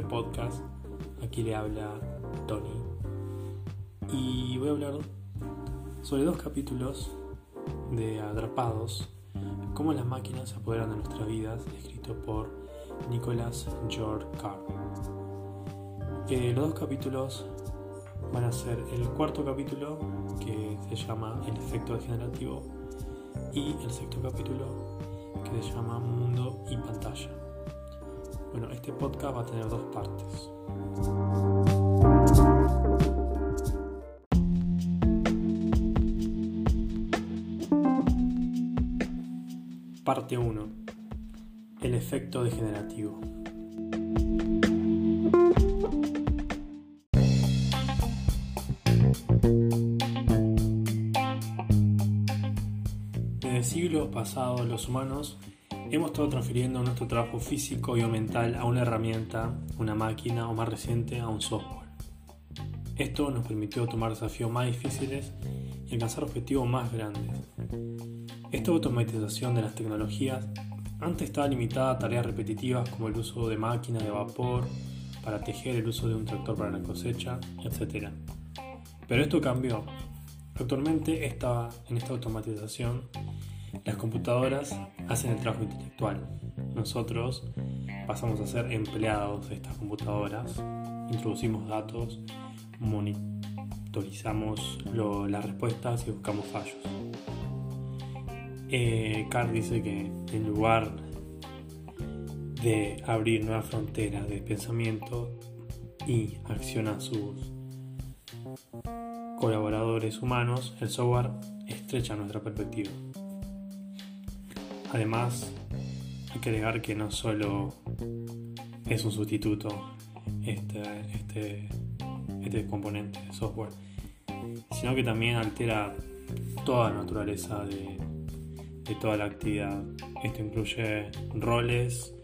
este podcast. Aquí le habla Tony. Y voy a hablar sobre dos capítulos de Atrapados, cómo las máquinas se apoderan de nuestras vidas, escrito por Nicholas George Carr. Eh, los dos capítulos van a ser el cuarto capítulo que se llama El efecto degenerativo y el sexto capítulo que se llama Mundo y Pantalla. Bueno, este podcast va a tener dos partes. Parte 1. El efecto degenerativo. Desde el siglo pasado los humanos hemos estado transfiriendo nuestro trabajo físico y o mental a una herramienta, una máquina o más reciente a un software. Esto nos permitió tomar desafíos más difíciles y alcanzar objetivos más grandes. Esta automatización de las tecnologías antes estaba limitada a tareas repetitivas como el uso de máquinas de vapor para tejer, el uso de un tractor para la cosecha, etc. Pero esto cambió. Actualmente esta, en esta automatización las computadoras hacen el trabajo intelectual. Nosotros pasamos a ser empleados de estas computadoras, introducimos datos, monitorizamos las respuestas y buscamos fallos. Eh, Carr dice que en lugar de abrir nuevas fronteras de pensamiento y acción a sus colaboradores humanos, el software estrecha nuestra perspectiva. Además, hay que agregar que no solo es un sustituto este, este, este componente de software, sino que también altera toda la naturaleza de, de toda la actividad. Esto incluye roles,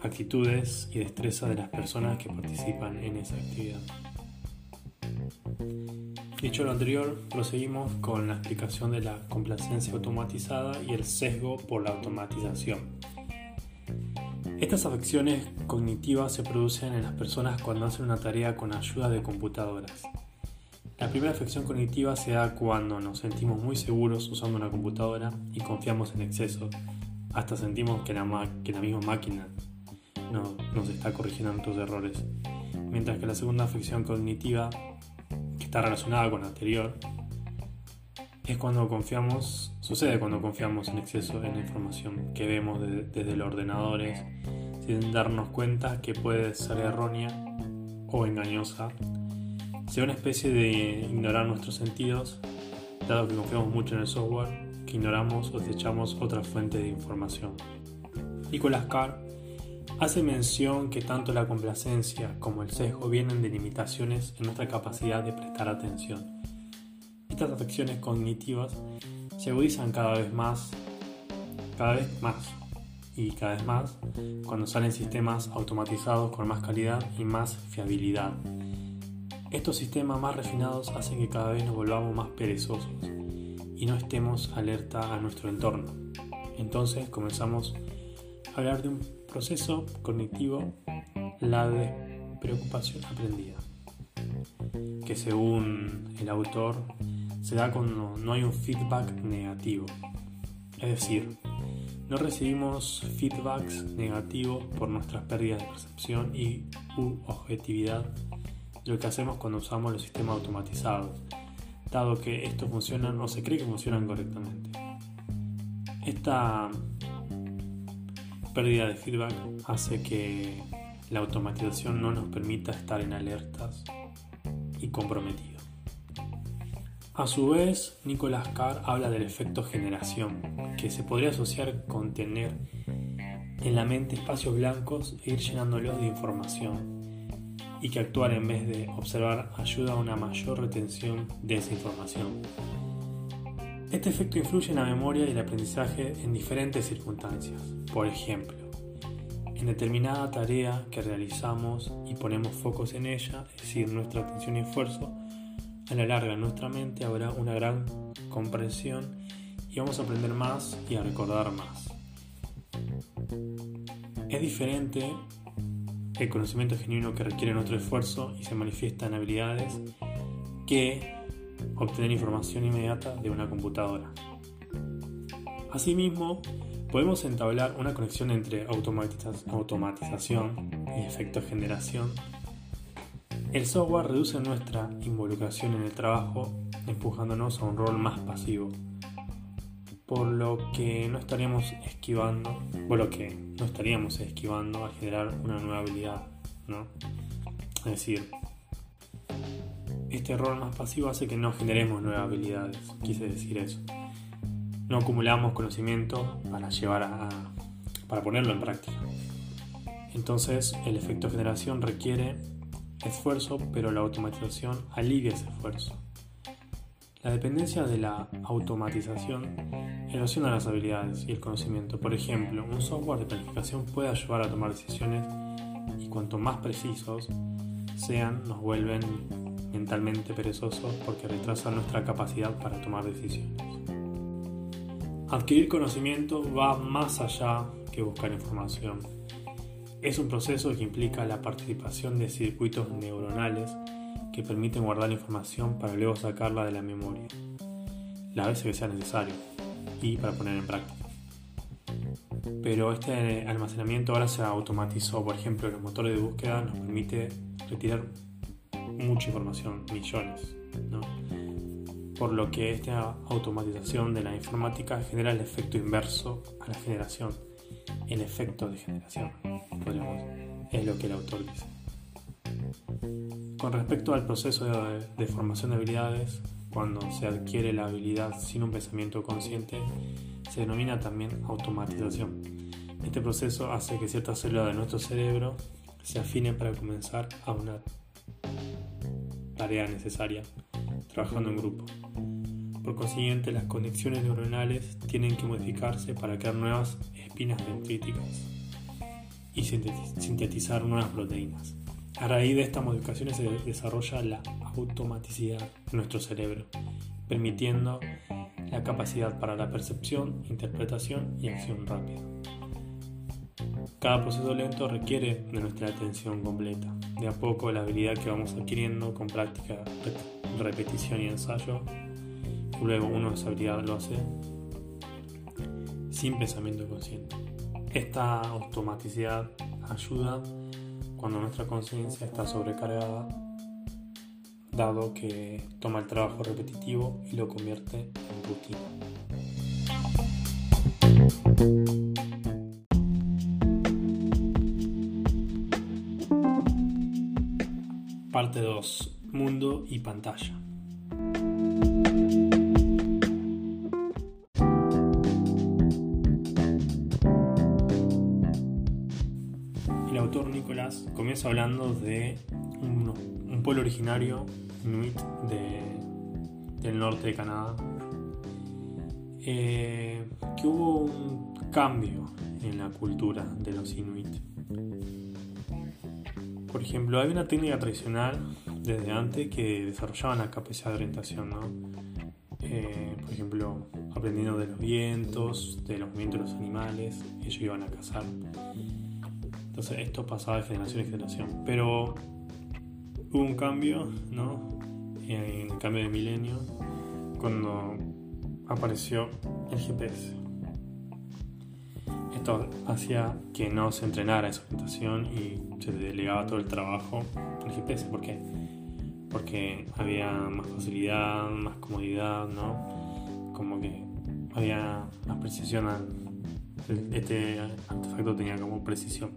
actitudes y destreza de las personas que participan en esa actividad. Dicho lo anterior, proseguimos con la explicación de la complacencia automatizada y el sesgo por la automatización. Estas afecciones cognitivas se producen en las personas cuando hacen una tarea con ayuda de computadoras. La primera afección cognitiva se da cuando nos sentimos muy seguros usando una computadora y confiamos en exceso, hasta sentimos que la, misma máquina nos está corrigiendo nuestros errores. Mientras que la segunda afección cognitiva está relacionada con la anterior, es cuando confiamos, sucede cuando confiamos en exceso en la información que vemos desde los ordenadores sin darnos cuenta que puede ser errónea o engañosa, sea una especie de ignorar nuestros sentidos, dado que confiamos mucho en el software, que ignoramos o desechamos otra fuente de información. Nicolas Carr hace mención que tanto la complacencia como el sesgo vienen de limitaciones en nuestra capacidad de prestar atención. Estas afecciones cognitivas se agudizan cada vez más, cada vez más y cada vez más cuando salen sistemas automatizados con más calidad y más fiabilidad. Estos sistemas más refinados hacen que cada vez nos volvamos más perezosos y no estemos alerta a nuestro entorno. Entonces comenzamos a hablar de un proceso cognitivo, la de preocupación aprendida, que según el autor se da cuando no hay un feedback negativo. Es decir, no recibimos feedbacks negativos por nuestras pérdidas de percepción y u objetividad de lo que hacemos cuando usamos los sistemas automatizados, dado que estos funcionan o se cree que funcionan correctamente. Esta pérdida de feedback hace que la automatización no nos permita estar en alertas y comprometidos. A su vez, Nicolas Carr habla del efecto generación, que se podría asociar con tener en la mente espacios blancos e ir llenándolos de información, y que actuar en vez de observar ayuda a una mayor retención de esa información. Este efecto influye en la memoria y el aprendizaje en diferentes circunstancias. Por ejemplo, en determinada tarea que realizamos y ponemos focos en ella, es decir, nuestra atención y esfuerzo, a la larga en nuestra mente habrá una gran comprensión y vamos a aprender más y a recordar más. Es diferente el conocimiento genuino que requiere nuestro esfuerzo y se manifiesta en habilidades que obtener información inmediata de una computadora. Asimismo, podemos entablar una conexión entre automatización y efecto generación. El software reduce nuestra involucración en el trabajo, empujándonos a un rol más pasivo, por lo que no estaríamos esquivando, por lo que no estaríamos esquivando a generar una nueva habilidad, ¿no? Es decir, este rol más pasivo hace que no generemos nuevas habilidades, quise decir eso. No acumulamos conocimiento para llevar a, para ponerlo en práctica. Entonces, el efecto generación requiere esfuerzo, pero la automatización alivia ese esfuerzo. La dependencia de la automatización erosiona las habilidades y el conocimiento. Por ejemplo, un software de planificación puede ayudar a tomar decisiones y cuanto más precisos sean, nos vuelven mentalmente perezosos porque retrasan nuestra capacidad para tomar decisiones. Adquirir conocimiento va más allá que buscar información. Es un proceso que implica la participación de circuitos neuronales que permiten guardar información para luego sacarla de la memoria, las veces que sea necesario y para poner en práctica. Pero este almacenamiento ahora se automatizó, por ejemplo, los motores de búsqueda nos permite retirar mucha información, millones, Por lo que esta automatización de la informática genera el efecto inverso a la generación, el efecto de generación, es lo que el autor dice. Con respecto al proceso de, formación de habilidades, cuando se adquiere la habilidad sin un pensamiento consciente, se denomina también automatización. Este proceso hace que ciertas células de nuestro cerebro se afinen para comenzar a una tarea necesaria, trabajando en grupo. Por consiguiente, las conexiones neuronales tienen que modificarse para crear nuevas espinas dendríticas y sintetizar nuevas proteínas. A raíz de estas modificaciones se desarrolla la automaticidad en nuestro cerebro, permitiendo la capacidad para la percepción, interpretación y acción rápida. Cada proceso lento requiere de nuestra atención completa. De a poco la habilidad que vamos adquiriendo con práctica, repetición y ensayo, luego uno esa habilidad lo hace sin pensamiento consciente. Esta automaticidad ayuda cuando nuestra conciencia está sobrecargada, dado que toma el trabajo repetitivo y lo convierte en rutina. Parte 2. Mundo y pantalla. comienza hablando de un, pueblo originario inuit del norte de Canadá, eh, que hubo un cambio en la cultura de los inuit. Por ejemplo, hay una técnica tradicional desde antes que desarrollaban la capacidad de orientación, eh, por ejemplo, aprendiendo de los vientos, de los movimientos de los animales, ellos iban a cazar entonces esto pasaba de generación en generación. Pero hubo un cambio, ¿no? En el cambio de milenio, cuando apareció el GPS. Esto hacía que no se entrenara esa orientación y se delegaba todo el trabajo al GPS. ¿Por qué? Porque había más facilidad, más comodidad, ¿no? Como que había más precisión. Este artefacto tenía como precisión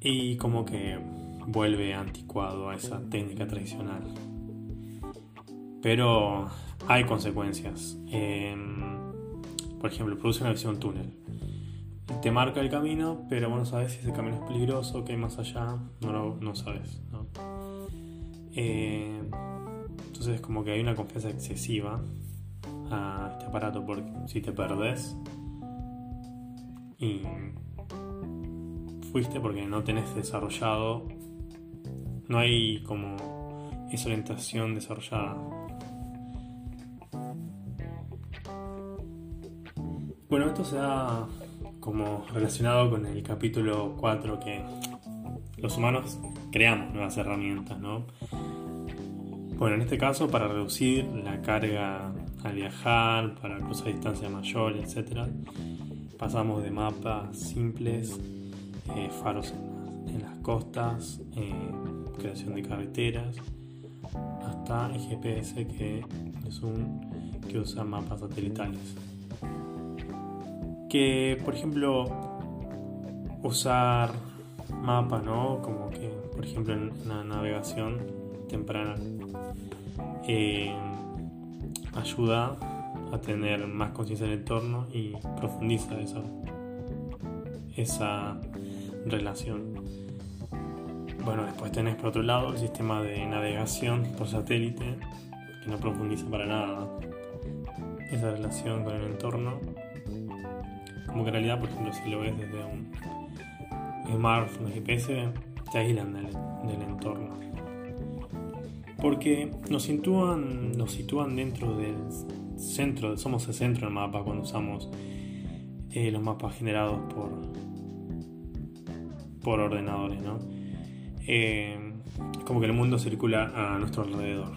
y como que vuelve anticuado a esa técnica tradicional. Pero hay consecuencias. Por ejemplo, produce una visión túnel. Te marca el camino, pero vos no sabes si ese camino es peligroso, que hay más allá, no lo no sabes. ¿no? Eh, entonces como que hay una confianza excesiva a este aparato porque si te perdés y fuiste porque no tenés desarrollado, no hay como esa orientación desarrollada. Bueno, esto se da como relacionado con el capítulo 4 que los humanos creamos nuevas herramientas, ¿no? Bueno, en este caso para reducir la carga al viajar, para cruzar distancia mayor, etc., pasamos de mapas simples, eh, faros en las, costas, eh, creación de carreteras, hasta el GPS que es un que usa mapas satelitales. Que por ejemplo usar mapas, ¿no? Como que por ejemplo en la navegación temprana eh, ayuda a tener más conciencia del entorno y profundiza esa, esa relación. Bueno, después tenés por otro lado el sistema de navegación por satélite, que no profundiza para nada esa relación con el entorno. Como que en realidad, por ejemplo, si lo ves desde un smartphone, un GPS, te aíslan del, del entorno. Porque nos sitúan, nos sitúan dentro del centro, somos el centro del mapa cuando usamos eh, los mapas generados por, por ordenadores, ¿no? Eh, como que el mundo circula a nuestro alrededor.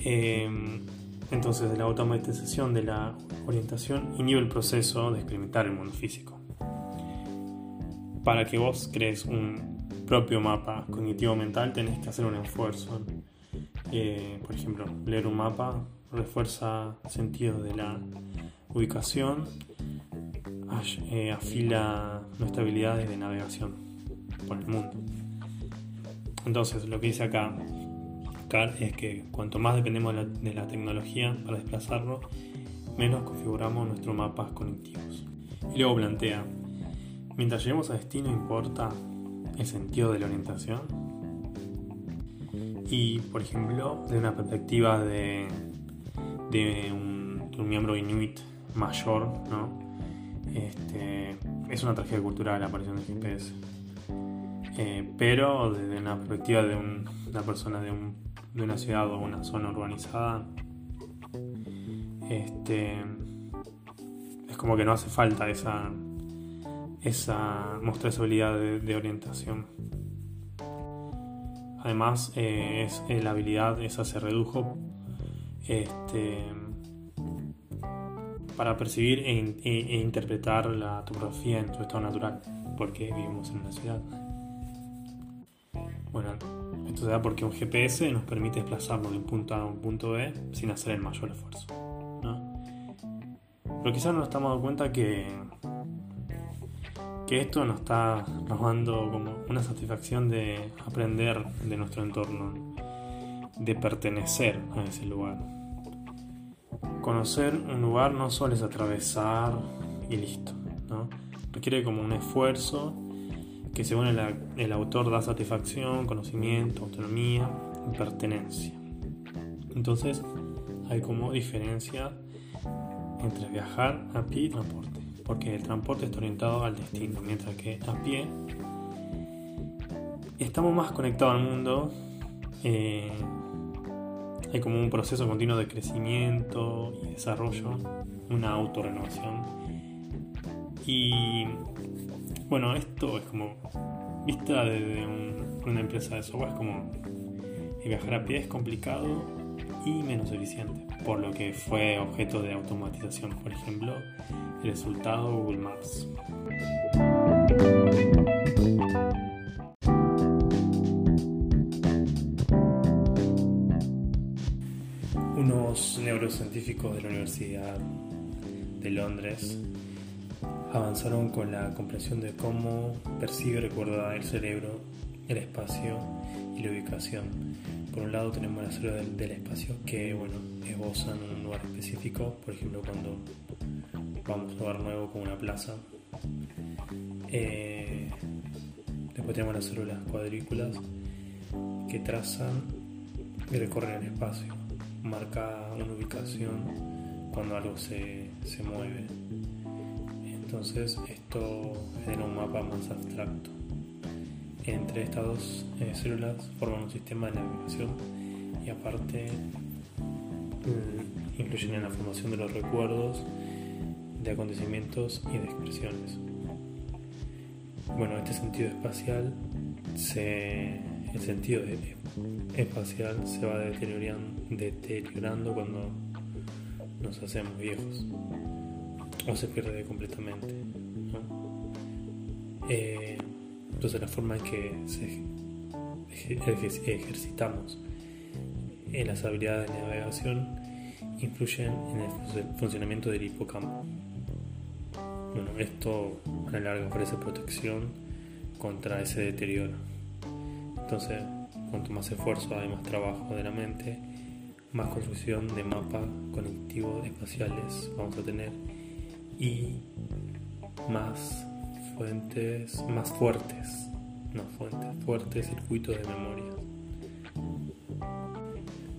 Eh, entonces, la automatización de la orientación inhibe el proceso de experimentar el mundo físico. Para que vos crees un propio mapa cognitivo mental, tenés que hacer un esfuerzo. por ejemplo, leer un mapa refuerza sentidos de la ubicación, eh, afila nuestras habilidades de navegación por el mundo. Entonces, lo que dice acá Carl es que cuanto más dependemos de la, tecnología para desplazarlo, menos configuramos nuestros mapas cognitivos. Y luego plantea, mientras lleguemos a destino importa el sentido de la orientación. Y, por ejemplo, de una perspectiva de de un, miembro inuit mayor, ¿no? Este, es una tragedia cultural la aparición del GPS. Eh, pero desde una perspectiva de una persona de, una ciudad o una zona urbanizada, este, es como que no hace falta esa, esa mostrar esa habilidad de, orientación. Además, eh, es, la habilidad esa se redujo este, para percibir e, e, e, interpretar la topografía en su estado natural, porque vivimos en una ciudad. Bueno, esto se da porque un GPS nos permite desplazarnos de un punto A a un punto B sin hacer el mayor esfuerzo. Pero quizás no nos estamos dando cuenta que, que esto nos está nos dando como una satisfacción de aprender de nuestro entorno, de pertenecer a ese lugar. Conocer un lugar no solo es atravesar y listo, ¿no? Requiere como un esfuerzo que según el, autor da satisfacción, conocimiento, autonomía y pertenencia. Entonces hay como diferencia entre viajar a pie y transporte, porque el transporte está orientado al destino, mientras que a pie estamos más conectados al mundo. Eh, hay como un proceso continuo de crecimiento y desarrollo, una autorrenovación. Y bueno, esto es como, vista desde una empresa de software, es como viajar a pie es complicado y menos eficiente, por lo que fue objeto de automatización, por ejemplo, el resultado Google Maps. científicos de la Universidad de Londres avanzaron con la comprensión de cómo percibe y recuerda el cerebro, el espacio y la ubicación. Por un lado tenemos la célula del, espacio que bueno, esbozan un lugar específico, por ejemplo cuando vamos a un lugar nuevo como una plaza. Eh, después tenemos las células cuadrículas que trazan y recorren el espacio marca una ubicación cuando algo se, se mueve. Entonces esto genera un mapa más abstracto. Entre estas dos eh, células forman un sistema de navegación y aparte mm, incluyen en la formación de los recuerdos de acontecimientos y de expresiones. Bueno, este sentido espacial se, el sentido espacial se va deteriorando, deteriorando cuando nos hacemos viejos o se pierde completamente. Eh, entonces la forma en que ejercitamos en las habilidades de navegación influyen en el funcionamiento del hipocampo. Bueno, esto a la larga ofrece protección contra ese deterioro. Entonces, cuanto más esfuerzo hay más trabajo de la mente, más construcción de mapas conectivos espaciales vamos a tener y más fuentes, más fuertes, no fuentes, fuertes circuitos de memoria.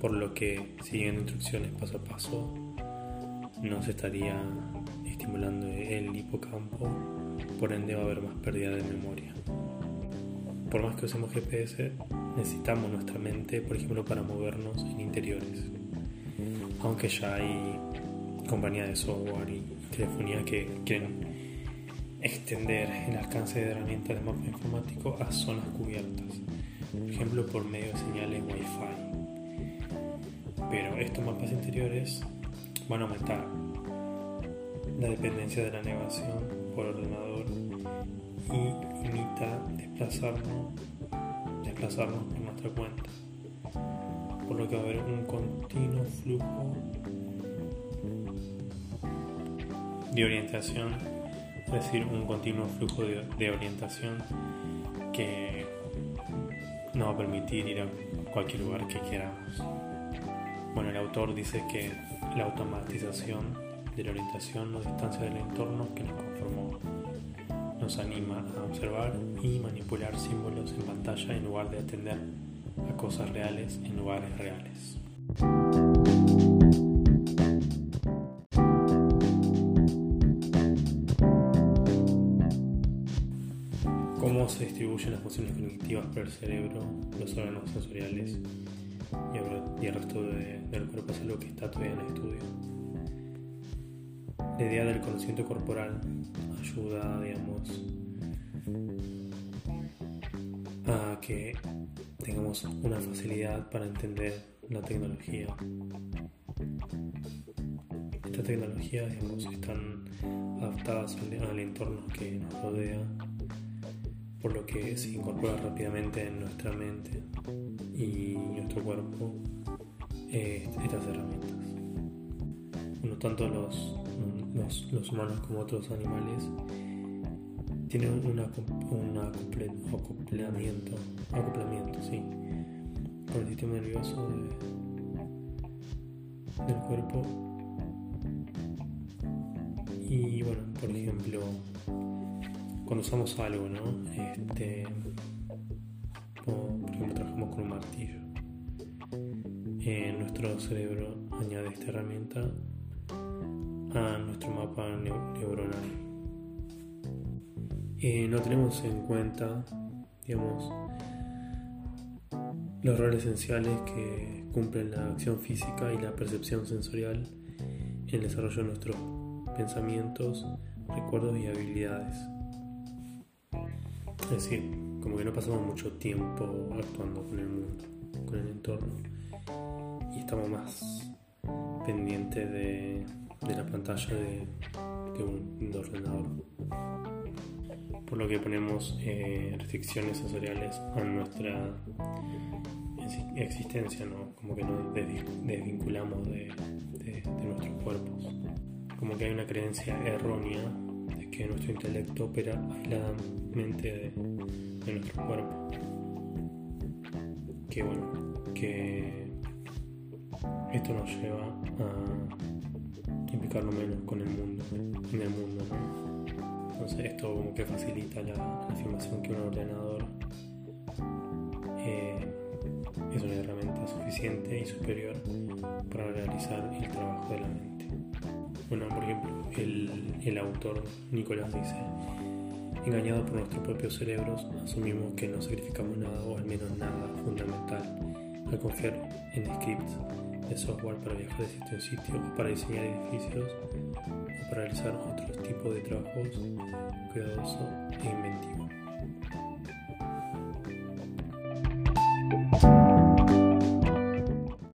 Por lo que, siguiendo instrucciones paso a paso, no se estaría estimulando el hipocampo, por ende va a haber más pérdida de memoria. Por más que usemos GPS, necesitamos nuestra mente, por ejemplo, para movernos en interiores. Aunque ya hay compañías de software y telefonía que quieren extender el alcance de herramientas de mapa informático a zonas cubiertas, por ejemplo por medio de señales Wi-Fi. Pero estos mapas interiores van a aumentar la dependencia de la navegación por ordenador y limita desplazarnos, desplazarnos por nuestra cuenta, por lo que va a haber un continuo flujo de orientación, es decir, un continuo flujo de, orientación que nos va a permitir ir a cualquier lugar que queramos. Bueno, el autor dice que la automatización de la orientación nos distancia del entorno que nos conformó. Nos anima a observar y manipular símbolos en pantalla en lugar de atender a cosas reales en lugares reales. Las funciones cognitivas por el cerebro, los órganos sensoriales y el, resto del cuerpo es algo que está todavía en estudio. La idea del conocimiento corporal ayuda, digamos, a que tengamos una facilidad para entender la tecnología. Estas tecnologías, digamos, están adaptadas al entorno que nos rodea por lo que se incorpora rápidamente en nuestra mente y nuestro cuerpo eh, estas herramientas. No tanto los, los, humanos como otros animales tienen un acoplamiento, acoplamiento sí, con el sistema nervioso del cuerpo. Y bueno, por ejemplo, cuando usamos algo, ¿no? Este, por ejemplo, trabajamos con un martillo. nuestro cerebro añade esta herramienta a nuestro mapa neuronal. no tenemos en cuenta, digamos, los roles esenciales que cumplen la acción física y la percepción sensorial en el desarrollo de nuestros pensamientos, recuerdos y habilidades. Es decir, como que no pasamos mucho tiempo actuando con el mundo, con el entorno, y estamos más pendientes de, la pantalla de, un, ordenador. Por lo que ponemos eh, restricciones sensoriales a nuestra existencia, ¿no? como que nos desvinculamos de, de nuestros cuerpos. Como que hay una creencia errónea que nuestro intelecto opera aisladamente de, nuestro cuerpo. Que bueno, que esto nos lleva a implicarlo menos con el mundo, en el mundo, Entonces esto como que facilita la, afirmación que un ordenador eh, es una herramienta suficiente y superior para realizar el trabajo de la mente. Bueno, por ejemplo, el, autor Nicolás dice, engañado por nuestros propios cerebros, asumimos que no sacrificamos nada o al menos nada fundamental al confiar en scripts de software para viajar de sitio en sitio o para diseñar edificios o para realizar otros tipos de trabajos cuidadoso e inventivo.